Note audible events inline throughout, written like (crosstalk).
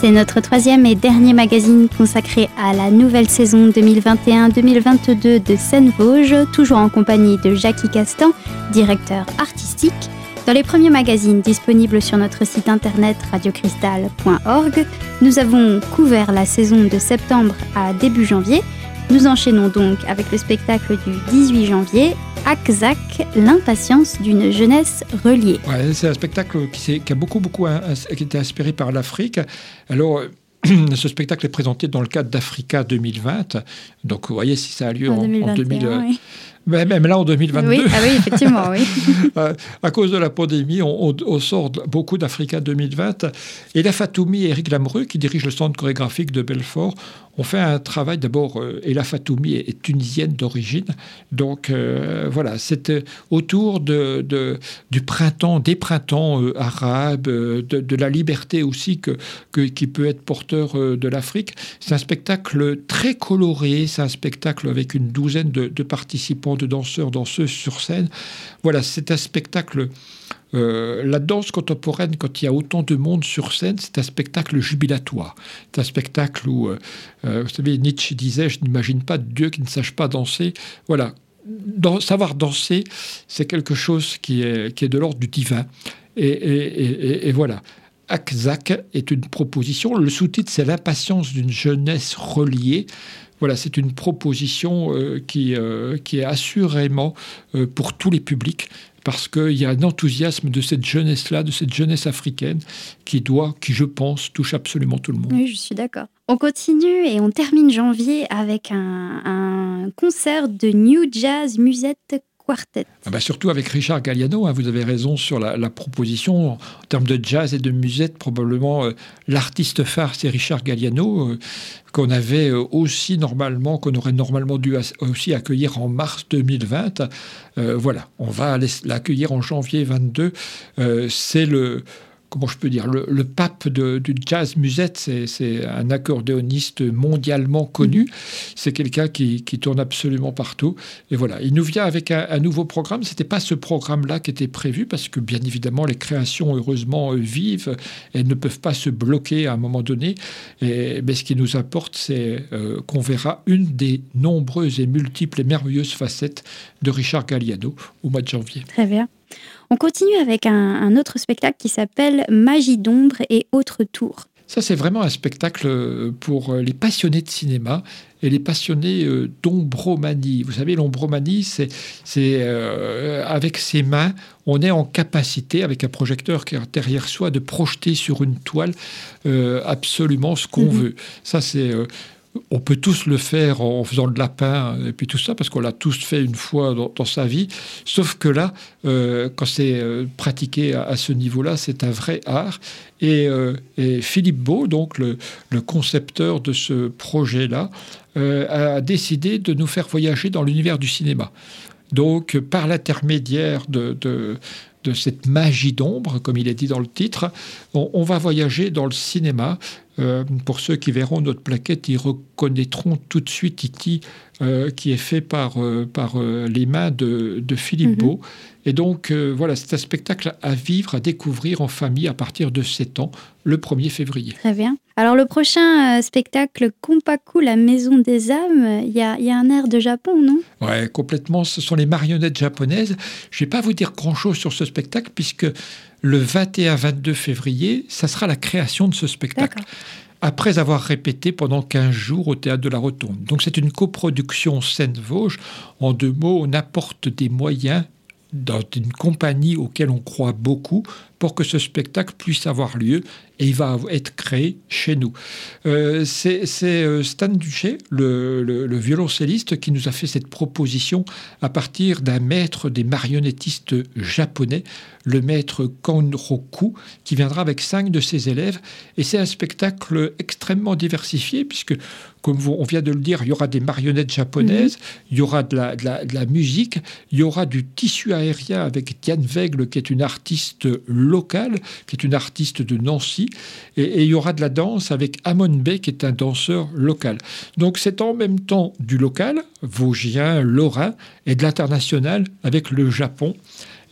C'est notre troisième et dernier magazine consacré à la nouvelle saison 2021-2022 de Seine-Vosges, toujours en compagnie de Jackie Castan, directeur artistique. Dans les premiers magazines disponibles sur notre site internet radiocristal.org, nous avons couvert la saison de septembre à début janvier. Nous enchaînons donc avec le spectacle du 18 janvier Akzak, l'impatience d'une jeunesse reliée. c'est un spectacle qui, qui, a beaucoup, beaucoup qui été inspiré par l'Afrique. Alors, (clears throat) ce spectacle est présenté dans le cadre d'Africa 2020. Donc, vous voyez si ça a lieu en, 2021, même là en 2022. Oui, ah oui effectivement, oui. (laughs) Euh, à cause de la pandémie, on, sort beaucoup d'Africa 2020. Et la Fatoumi et Eric Lamreux, qui dirigent le centre chorégraphique de Belfort, ont fait un travail. D'abord, euh, Ella Fatoumi est, tunisienne d'origine. Donc euh, voilà, c'est autour de, du printemps, des printemps arabes, de, la liberté aussi que, qui peut être porteur de l'Afrique. C'est un spectacle très coloré, c'est un spectacle avec une douzaine de, de participants de danseurs, danseuses sur scène. Voilà, c'est un spectacle. Euh, la danse contemporaine, quand il y a autant de monde sur scène, c'est un spectacle jubilatoire. C'est un spectacle où, euh, euh, vous savez, Nietzsche disait Je n'imagine pas Dieu qui ne sache pas danser. Voilà. savoir danser, c'est quelque chose qui est, qui est de l'ordre du divin. Et, et, et voilà. Akzak est une proposition. Le sous-titre, c'est L'impatience d'une jeunesse reliée. Voilà, c'est une proposition euh, qui, euh, qui est assurément euh, pour tous les publics parce qu'il y a un enthousiasme de cette jeunesse-là, de cette jeunesse africaine, qui doit, qui je pense, touche absolument tout le monde. Oui, je suis d'accord. On continue et on termine janvier avec un, un concert de New Jazz Musette ah bah surtout avec Richard Galliano, hein, vous avez raison sur la, proposition. En termes de jazz et de musette, probablement euh, l'artiste phare, c'est Richard Galliano, euh, qu'on avait euh, aussi normalement, qu'on aurait normalement dû aussi accueillir en mars 2020. voilà, on va l'accueillir en janvier 22. c'est le comment je peux dire, le, pape du jazz musette, c'est un accordéoniste mondialement connu. C'est quelqu'un qui, tourne absolument partout. Et voilà, il nous vient avec un, nouveau programme. C'était pas ce programme-là qui était prévu parce que bien évidemment les créations heureusement vivent, elles ne peuvent pas se bloquer à un moment donné. Et, mais ce qui nous importe, c'est euh, qu'on verra une des nombreuses et multiples et merveilleuses facettes de Richard Galliano au mois de janvier. Très bien. On continue avec un, autre spectacle qui s'appelle Magie d'ombre et autres tours. Ça, c'est vraiment un spectacle euh, pour euh, les passionnés de cinéma et les passionnés euh, d'ombromanie. Vous savez, l'ombromanie, c'est avec ses mains, on est en capacité, avec un projecteur qui est derrière soi, de projeter sur une toile absolument ce qu'on mhm. veut. Ça, c'est on peut tous le faire en faisant le lapin et puis tout ça, parce qu'on l'a tous fait une fois dans, sa vie. Sauf que là, euh, quand c'est euh, pratiqué à, ce niveau-là, c'est un vrai art. Et, euh, Philippe Beau, donc le, concepteur de ce projet-là, a décidé de nous faire voyager dans l'univers du cinéma. Donc, par l'intermédiaire de, de cette magie d'ombre, comme il est dit dans le titre, on, va voyager dans le cinéma. Euh, pour ceux qui verront notre plaquette, ils reconnaîtront tout de suite Iti, euh, qui est fait par, euh, par les mains de, Philippe mhm. Beau. Et donc, voilà, c'est un spectacle à vivre, à découvrir en famille à partir de 7 ans, le 1er février. Très bien. Alors, le prochain spectacle, Kompaku, la maison des âmes, il y a, y a, un air de Japon, non? Ouais, complètement. Ce sont les marionnettes japonaises. Je ne vais pas vous dire grand-chose sur ce spectacle, puisque le 21-22 février, ça sera la création de ce spectacle. Après avoir répété pendant 15 jours au théâtre de la Rotonde. Donc c'est une coproduction Seine-Vosges. En deux mots, on apporte des moyens dans une compagnie auquel on croit beaucoup pour que ce spectacle puisse avoir lieu et il va être créé chez nous. Euh, c'est euh, Stan Duché, le, violoncelliste, qui nous a fait cette proposition à partir d'un maître des marionnettistes japonais, le maître Kanroku, qui viendra avec cinq de ses élèves. Et c'est un spectacle extrêmement diversifié, puisque, comme on vient de le dire, il y aura des marionnettes japonaises, mhm. il y aura de la, de, la, musique, il y aura du tissu aérien avec Diane Veigle, qui est une artiste locale, qui est une artiste de Nancy, et, il y aura de la danse avec Amon Bey, qui est un danseur local. Donc c'est en même temps du local, vosgien, lorrain, et de l'international avec le Japon.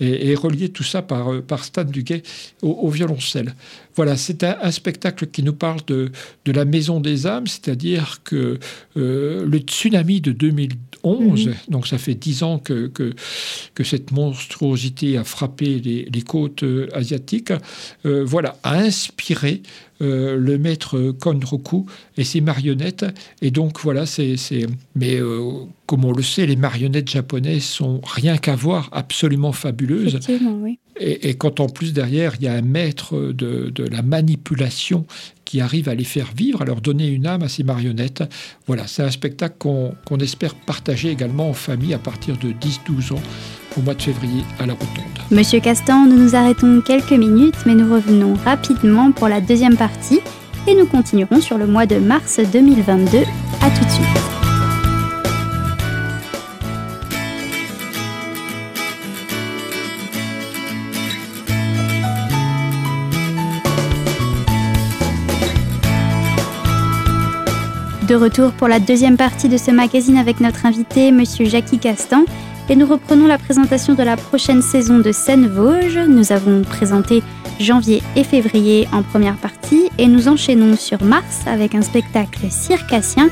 et, relier tout ça par, par Stan Duguay au, violoncelle. Voilà, c'est un, spectacle qui nous parle de, de la Maison des âmes, c'est-à-dire que le tsunami de 2011, mhm. donc ça fait dix ans que, que, que, cette monstruosité a frappé les, les côtes asiatiques, voilà, a inspiré euh, le maître Konroku et ses marionnettes. Et donc voilà, c'est. Mais euh, comme on le sait, les marionnettes japonaises sont rien qu'à voir, absolument fabuleuses. Et, quand en plus derrière, il y a un maître de, la manipulation qui arrive à les faire vivre, à leur donner une âme à ces marionnettes. Voilà, c'est un spectacle qu'on espère partager également en famille à partir de 10-12 ans au mois de février à la Rotonde. Monsieur Castan, nous nous arrêtons quelques minutes, mais nous revenons rapidement pour la deuxième partie et nous continuerons sur le mois de mars 2022. À tout de suite. De retour pour la deuxième partie de ce magazine avec notre invité, Monsieur Jackie Castan, et nous reprenons la présentation de la prochaine saison de Seine-Vosges. Nous avons présenté janvier et février en première partie et nous enchaînons sur mars avec un spectacle circassien,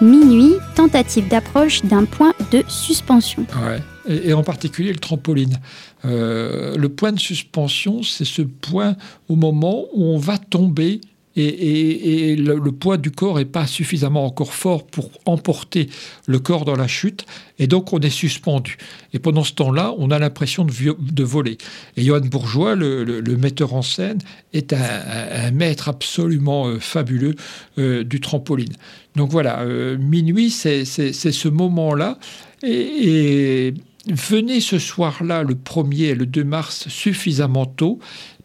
Minuit, tentative d'approche d'un point de suspension. Ouais. Et, en particulier le trampoline. Euh, le point de suspension, c'est ce point au moment où on va tomber et, le, poids du corps n'est pas suffisamment encore fort pour emporter le corps dans la chute, et donc on est suspendu. Et pendant ce temps-là, on a l'impression de, voler. Et Johan Bourgeois, le, metteur en scène, est un, maître absolument euh, fabuleux euh, du trampoline. Donc voilà, euh, minuit, c'est ce moment-là. et venez ce soir-là, le 1er et le 2 mars, suffisamment tôt,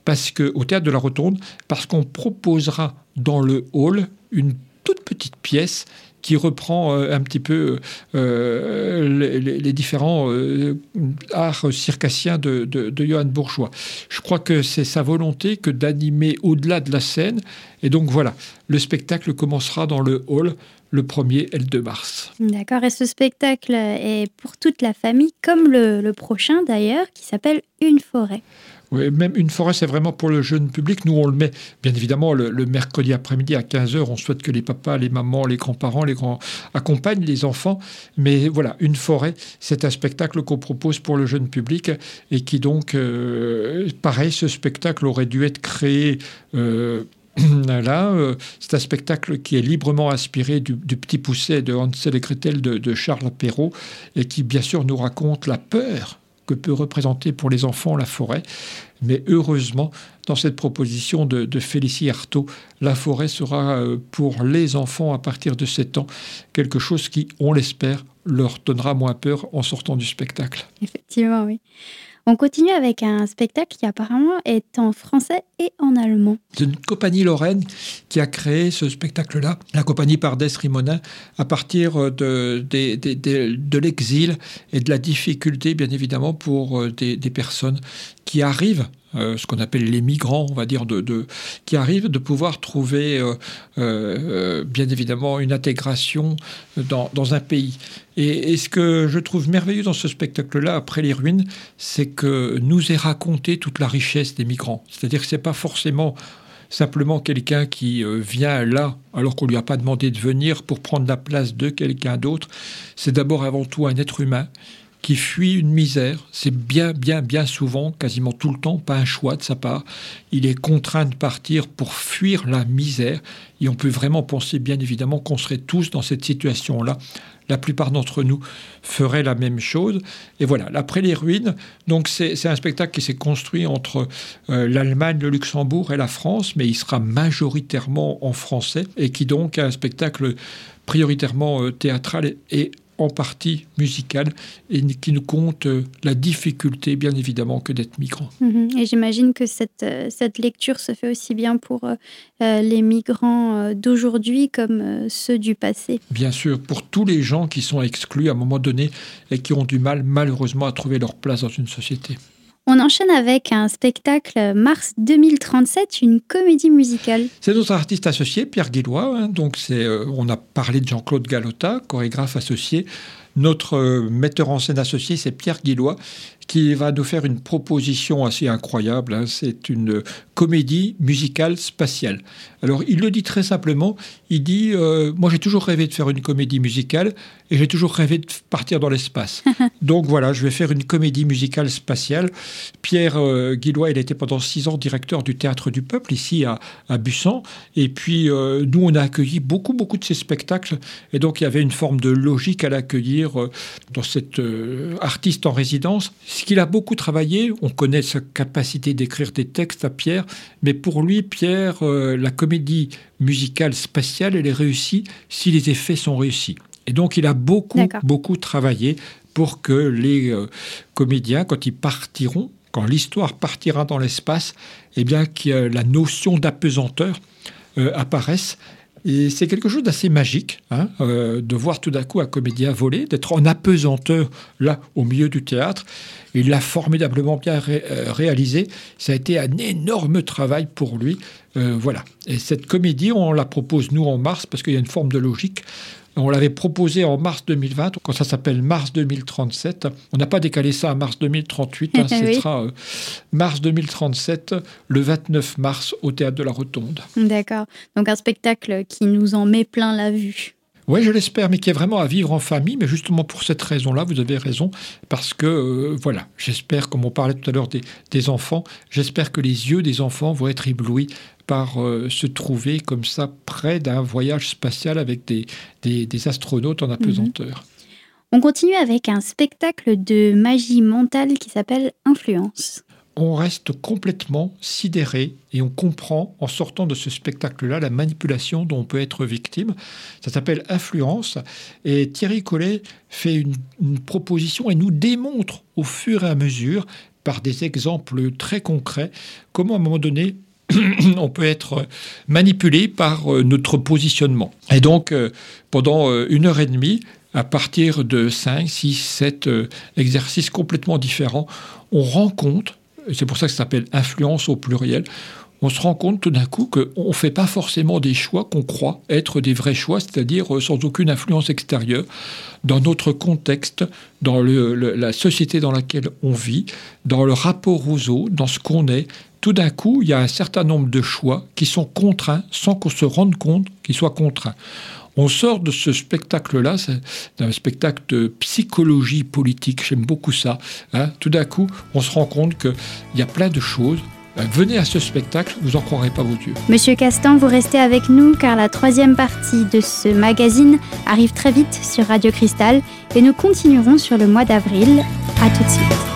parce que, au théâtre de la Rotonde, parce qu'on proposera dans le hall une toute petite pièce qui reprend euh, un petit peu euh, les, différents euh, arts circassiens de, de, Johann Bourgeois. Je crois que c'est sa volonté que d'animer au-delà de la scène. Et donc voilà, le spectacle commencera dans le hall le 1er et le 2 mars. D'accord, et ce spectacle est pour toute la famille, comme le prochain d'ailleurs, qui s'appelle Une forêt. Même une forêt, c'est vraiment pour le jeune public. Nous, on le met, bien évidemment, le, mercredi après-midi à 15h. On souhaite que les papas, les mamans, les grands-parents, les grands accompagnent les enfants. Mais voilà, une forêt, c'est un spectacle qu'on propose pour le jeune public et qui donc, euh, pareil, ce spectacle aurait dû être créé. Euh, (clears throat) là, euh, c'est un spectacle qui est librement inspiré du, Petit Pousset de Hansel et Gretel de Charles Perrault et qui, bien sûr, nous raconte la peur que peut représenter pour les enfants la forêt. Mais heureusement, dans cette proposition de, Félicie Artaud, la forêt sera euh, pour les enfants à partir de 7 ans quelque chose qui, on l'espère, leur donnera moins peur en sortant du spectacle. Effectivement, oui. On continue avec un spectacle qui apparemment est en français et en allemand. C'est une compagnie lorraine qui a créé ce spectacle-là, la compagnie Pardès Rimonin, à partir de, de, l'exil et de la difficulté, bien évidemment, pour euh, des, personnes qui arrivent euh, ce qu'on appelle les migrants, on va dire, qui arrivent de pouvoir trouver, euh, bien évidemment, une intégration dans, un pays. Et, ce que je trouve merveilleux dans ce spectacle-là, après les ruines, c'est que nous est raconté toute la richesse des migrants. C'est-à-dire que c'est pas forcément simplement quelqu'un qui euh, vient là alors qu'on lui a pas demandé de venir pour prendre la place de quelqu'un d'autre. C'est d'abord avant tout un être humain qui fuit une misère. C'est bien, bien, bien souvent, quasiment tout le temps, pas un choix de sa part. Il est contraint de partir pour fuir la misère. Et on peut vraiment penser, bien évidemment, qu'on serait tous dans cette situation-là. La plupart d'entre nous feraient la même chose. Et voilà, après les ruines, donc c'est un spectacle qui s'est construit entre euh, l'Allemagne, le Luxembourg et la France, mais il sera majoritairement en français et qui donc est un spectacle prioritairement euh, théâtral et en partie musicale et qui nous compte euh, la difficulté, bien évidemment, que d'être migrant. Mhm. Et j'imagine que cette, euh, cette lecture se fait aussi bien pour euh, les migrants d'aujourd'hui comme ceux du passé. Bien sûr, pour tous les gens qui sont exclus à un moment donné et qui ont du mal, malheureusement, à trouver leur place dans une société. On enchaîne avec un spectacle Mars 2037, une comédie musicale. C'est notre artiste associé, Pierre Guillois. Hein. euh, on a parlé de Jean-Claude Galota, chorégraphe associé. Notre metteur en scène associé, c'est Pierre Guillois, qui va nous faire une proposition assez incroyable. Hein. C'est une comédie musicale spatiale. Alors, il le dit très simplement. Il dit euh, Moi, j'ai toujours rêvé de faire une comédie musicale et j'ai toujours rêvé de partir dans l'espace. (laughs) Donc voilà, je vais faire une comédie musicale spatiale. Pierre euh, Guillois, il a été pendant six ans directeur du Théâtre du Peuple ici à, à Bussan. Et puis, euh, nous, on a accueilli beaucoup, beaucoup de ces spectacles. Et donc, il y avait une forme de logique à l'accueillir dans cet artiste en résidence ce qu'il a beaucoup travaillé, on connaît sa capacité d'écrire des textes à Pierre, mais pour lui, Pierre, euh, la comédie musicale spatiale, elle est réussie si les effets sont réussis. Et donc, il a beaucoup, beaucoup travaillé pour que les euh, comédiens, quand ils partiront, quand l'histoire partira dans l'espace, eh bien, que la notion d'apesanteur euh, apparaisse et c'est quelque chose d'assez magique hein, euh, de voir tout d'un coup un comédien voler, d'être en apesanteur là au milieu du théâtre. Il l'a formidablement bien euh, réalisé. Ça a été un énorme travail pour lui. Euh, voilà. Et cette comédie, on la propose nous en mars parce qu'il y a une forme de logique. On l'avait proposé en mars 2020, quand ça s'appelle mars 2037. On n'a pas décalé ça à mars 2038, hein, (laughs) ce sera euh, mars 2037, le 29 mars, au Théâtre de la Rotonde. D'accord. Donc un spectacle qui nous en met plein la vue. Oui, je l'espère, mais qui est vraiment à vivre en famille. Mais justement pour cette raison-là, vous avez raison, parce que euh, voilà, j'espère, comme on parlait tout à l'heure des, des, enfants, j'espère que les yeux des enfants vont être éblouis par euh, se trouver comme ça près d'un voyage spatial avec des, des, astronautes en apesanteur. Mhm. On continue avec un spectacle de magie mentale qui s'appelle Influence on reste complètement sidéré et on comprend en sortant de ce spectacle-là la manipulation dont on peut être victime. Ça s'appelle Influence et Thierry Collet fait une, proposition et nous démontre au fur et à mesure par des exemples très concrets comment à un moment donné (clears throat) on peut être manipulé par euh, notre positionnement. Et donc, euh, pendant euh, une heure et demie, à partir de 5, 6, 7 exercices complètement différents, on rend compte c'est pour ça que ça s'appelle influence au pluriel, on se rend compte tout d'un coup qu'on ne fait pas forcément des choix qu'on croit être des vrais choix, c'est-à-dire sans aucune influence extérieure, dans notre contexte, dans la société dans laquelle on vit, dans le rapport aux autres, dans ce qu'on est. Tout d'un coup, il y a un certain nombre de choix qui sont contraints sans qu'on se rende compte qu'ils soient contraints. On sort de ce spectacle-là, c'est un spectacle de psychologie politique, j'aime beaucoup ça. Hein. Tout d'un coup, on se rend compte qu'il y a plein de choses. Ben, venez à ce spectacle, vous n'en croirez pas vos yeux. Monsieur Castan, vous restez avec nous car la troisième partie de ce magazine arrive très vite sur Radio Cristal et nous continuerons sur le mois d'avril. À tout de suite.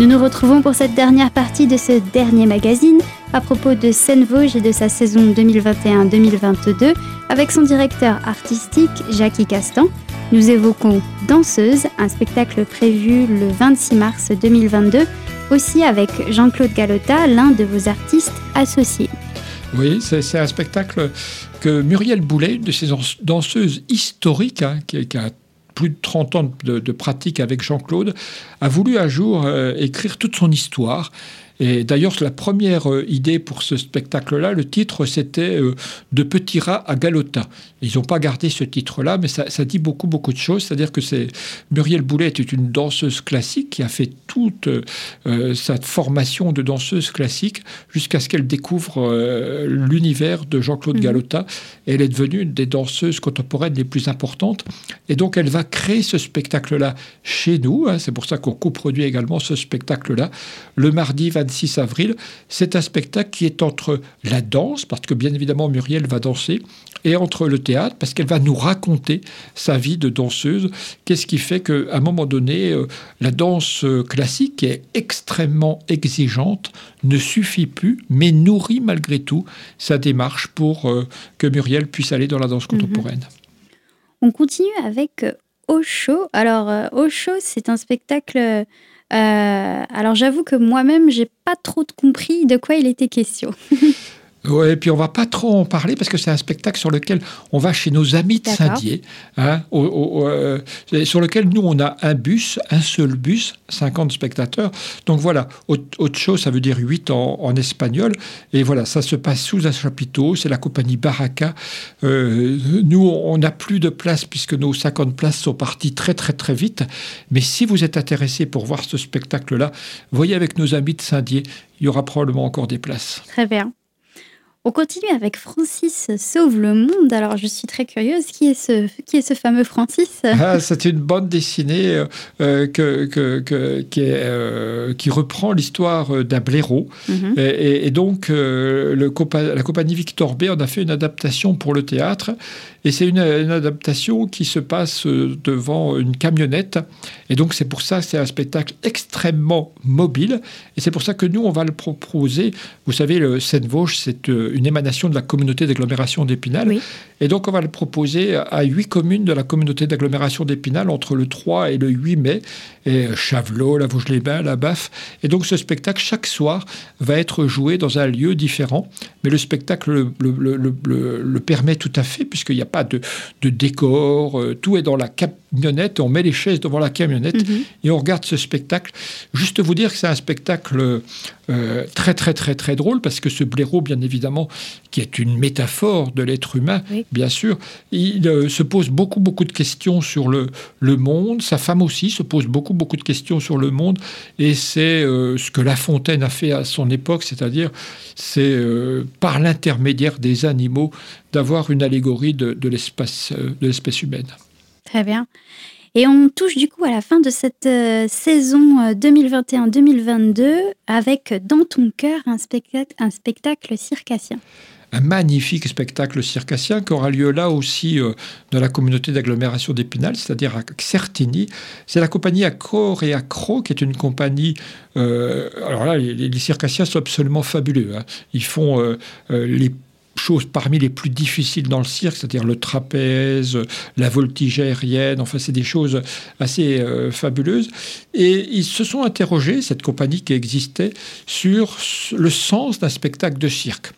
Nous nous retrouvons pour cette dernière partie de ce dernier magazine à propos de Seine-Vosges et de sa saison 2021-2022 avec son directeur artistique Jackie Castan. Nous évoquons Danseuse, un spectacle prévu le 26 mars 2022, aussi avec Jean-Claude Galota, l'un de vos artistes associés. Oui, c'est un spectacle que Muriel Boulet, une de ces danseuses historiques, hein, qui, qui, plus de 30 ans de, pratique avec Jean-Claude, a voulu un jour euh, écrire toute son histoire et d'ailleurs, la première euh, idée pour ce spectacle-là, le titre, c'était euh, De petits rats à Galota. Ils n'ont pas gardé ce titre-là, mais ça, dit beaucoup, beaucoup de choses. C'est-à-dire que c'est Muriel Boulet était une danseuse classique qui a fait toute euh, sa formation de danseuse classique jusqu'à ce qu'elle découvre l'univers de Jean-Claude mmh. Galota. Et elle est devenue une des danseuses contemporaines les plus importantes. Et donc, elle va créer ce spectacle-là chez nous. Hein. c'est pour ça qu'on coproduit également ce spectacle-là le mardi 26 6 avril. C'est un spectacle qui est entre la danse, parce que bien évidemment Muriel va danser, et entre le théâtre, parce qu'elle va nous raconter sa vie de danseuse. Qu'est-ce qui fait qu'à un moment donné, euh, la danse classique, qui est extrêmement exigeante, ne suffit plus, mais nourrit malgré tout sa démarche pour euh, que Muriel puisse aller dans la danse mhm. contemporaine. On continue avec Osho. Alors, Osho, c'est un spectacle euh, alors j'avoue que moi-même, j'ai pas trop compris de quoi il était question. (laughs) Oui, et puis on va pas trop en parler parce que c'est un spectacle sur lequel on va chez nos amis de Saint-Dié, hein, euh, sur lequel nous on a un bus, un seul bus, 50 spectateurs. Donc voilà, autre chose, ça veut dire 8 en, espagnol. Et voilà, ça se passe sous un chapiteau, c'est la compagnie Baraka. Euh, nous, on n'a plus de place puisque nos 50 places sont parties très très très vite. Mais si vous êtes intéressé pour voir ce spectacle-là, voyez avec nos amis de Saint-Dié, il y aura probablement encore des places. Très bien. On continue avec Francis sauve le monde. Alors, je suis très curieuse. Qui est ce, qui est ce fameux Francis? Ah, C'est une bande dessinée euh, euh, que, que, qui, est, euh, qui, reprend l'histoire d'un blaireau. Mhm. et, donc, le, la compagnie Victor B en a fait une adaptation pour le théâtre. Et c'est une, adaptation qui se passe devant une camionnette. Et donc, c'est pour ça que c'est un spectacle extrêmement mobile. Et c'est pour ça que nous, on va le proposer. Vous savez, le Seine-Vosges, c'est une émanation de la communauté d'agglomération d'Épinal. Et donc, on va le proposer à huit communes de la communauté d'agglomération d'Épinal entre le 3 et le 8 mai. Et Chavelot, la Vosges-les-Bains, la Baffe. Et donc, ce spectacle, chaque soir, va être joué dans un lieu différent. Mais le spectacle le, le, le permet tout à fait, puisqu'il y a pas de, décor, euh, tout est dans la camionnette, on met les chaises devant la camionnette mhm. et on regarde ce spectacle. Juste vous dire que c'est un spectacle euh, très très très très drôle parce que ce blaireau, bien évidemment, qui est une métaphore de l'être humain, bien sûr, il euh, se pose beaucoup beaucoup de questions sur le, le monde. Sa femme aussi se pose beaucoup beaucoup de questions sur le monde et c'est ce que La Fontaine a fait à son époque, c'est-à-dire c'est par l'intermédiaire des animaux d'avoir une allégorie de, de l'espace humaine. Très bien. Et on touche du coup à la fin de cette euh, saison 2021-2022 euh, avec Dans ton cœur un un spectacle circassien un magnifique spectacle circassien qui aura lieu là aussi euh, dans la communauté d'agglomération d'Épinal, c'est-à-dire à Certigny. C'est la compagnie Accor et Accro, qui est une compagnie. alors là, les, circassiens sont absolument fabuleux. Hein. Ils font les choses parmi les plus difficiles dans le cirque, c'est-à-dire le trapèze, la voltige aérienne, enfin c'est des choses assez euh, fabuleuses. Et ils se sont interrogés, cette compagnie qui existait, sur le sens d'un spectacle de cirque.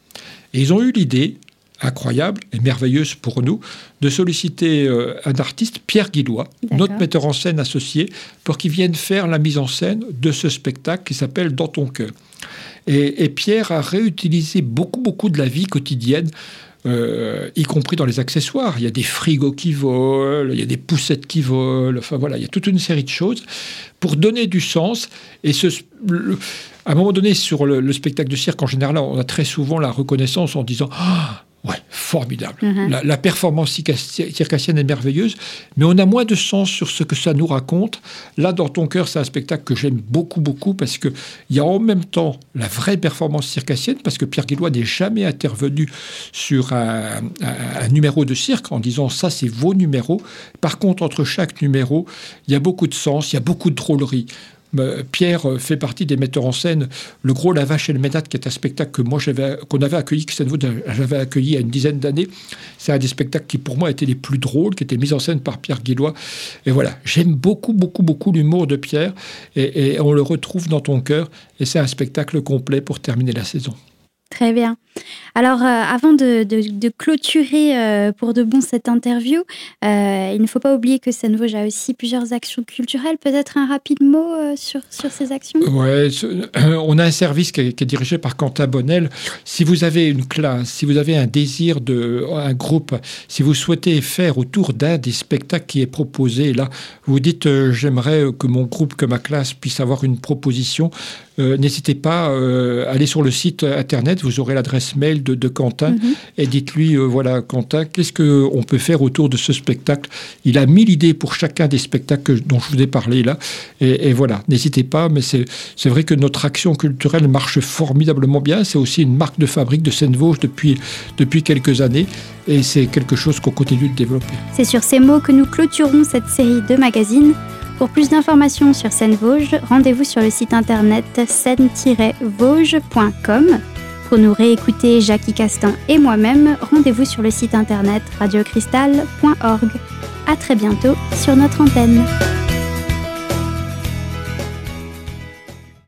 Et ils ont eu l'idée, incroyable et merveilleuse pour nous, de solliciter euh, un artiste, Pierre Guillois, notre metteur en scène associé, pour qu'il vienne faire la mise en scène de ce spectacle qui s'appelle Dans ton cœur. Et, Pierre a réutilisé beaucoup, beaucoup de la vie quotidienne. Euh, y compris dans les accessoires. Il y a des frigos qui volent, il y a des poussettes qui volent, enfin voilà, il y a toute une série de choses pour donner du sens. Et ce, à un moment donné, sur le, spectacle de cirque, en général, on a très souvent la reconnaissance en disant ah, Ouais, formidable. Mhm. la, performance circassienne est merveilleuse, mais on a moins de sens sur ce que ça nous raconte. Là, dans ton cœur, c'est un spectacle que j'aime beaucoup, beaucoup, parce qu'il y a en même temps la vraie performance circassienne, parce que Pierre Guillois n'est jamais intervenu sur un, numéro de cirque en disant ça, c'est vos numéros. Par contre, entre chaque numéro, il y a beaucoup de sens, il y a beaucoup de drôlerie. Pierre euh, fait partie des metteurs en scène. Le Gros La Vache et le Ménat, qui est un spectacle que moi j'avais, qu'on avait accueilli, que j'avais accueilli il y a une dizaine d'années. C'est un des spectacles qui pour moi étaient les plus drôles, qui étaient mis en scène par Pierre Guillois. Et voilà, j'aime beaucoup, beaucoup, beaucoup l'humour de Pierre et on le retrouve dans ton cœur. Et c'est un spectacle complet pour terminer la saison. Très bien. Alors, euh, avant de, clôturer euh, pour de bon cette interview, euh, il ne faut pas oublier que Seine-Vosges a aussi plusieurs actions culturelles. Peut-être un rapide mot sur, sur ces actions? Oui, (clears throat) on a un service qui est, dirigé par Quentin Bonnel. Si vous avez une classe, si vous avez un désir de un groupe, si vous souhaitez faire autour d'un des spectacles qui est proposé, là, vous dites j'aimerais que mon groupe, que ma classe puisse avoir une proposition, n'hésitez pas à aller sur le site internet vous aurez l'adresse mail de, Quentin mhm. et dites-lui, euh, voilà, Quentin, qu'est-ce qu'on peut faire autour de ce spectacle? Il a mille idées pour chacun des spectacles dont je vous ai parlé là. Et, voilà, n'hésitez pas, mais c'est vrai que notre action culturelle marche formidablement bien. C'est aussi une marque de fabrique de Seine-Vosges depuis, depuis quelques années et c'est quelque chose qu'on continue de développer. C'est sur ces mots que nous clôturons cette série de magazines. Pour plus d'informations sur Seine-Vosges, rendez-vous sur le site internet seine-vosges.com. Pour nous réécouter, Jackie Castan et moi-même, rendez-vous sur le site internet radiocristal.org. À très bientôt sur notre antenne.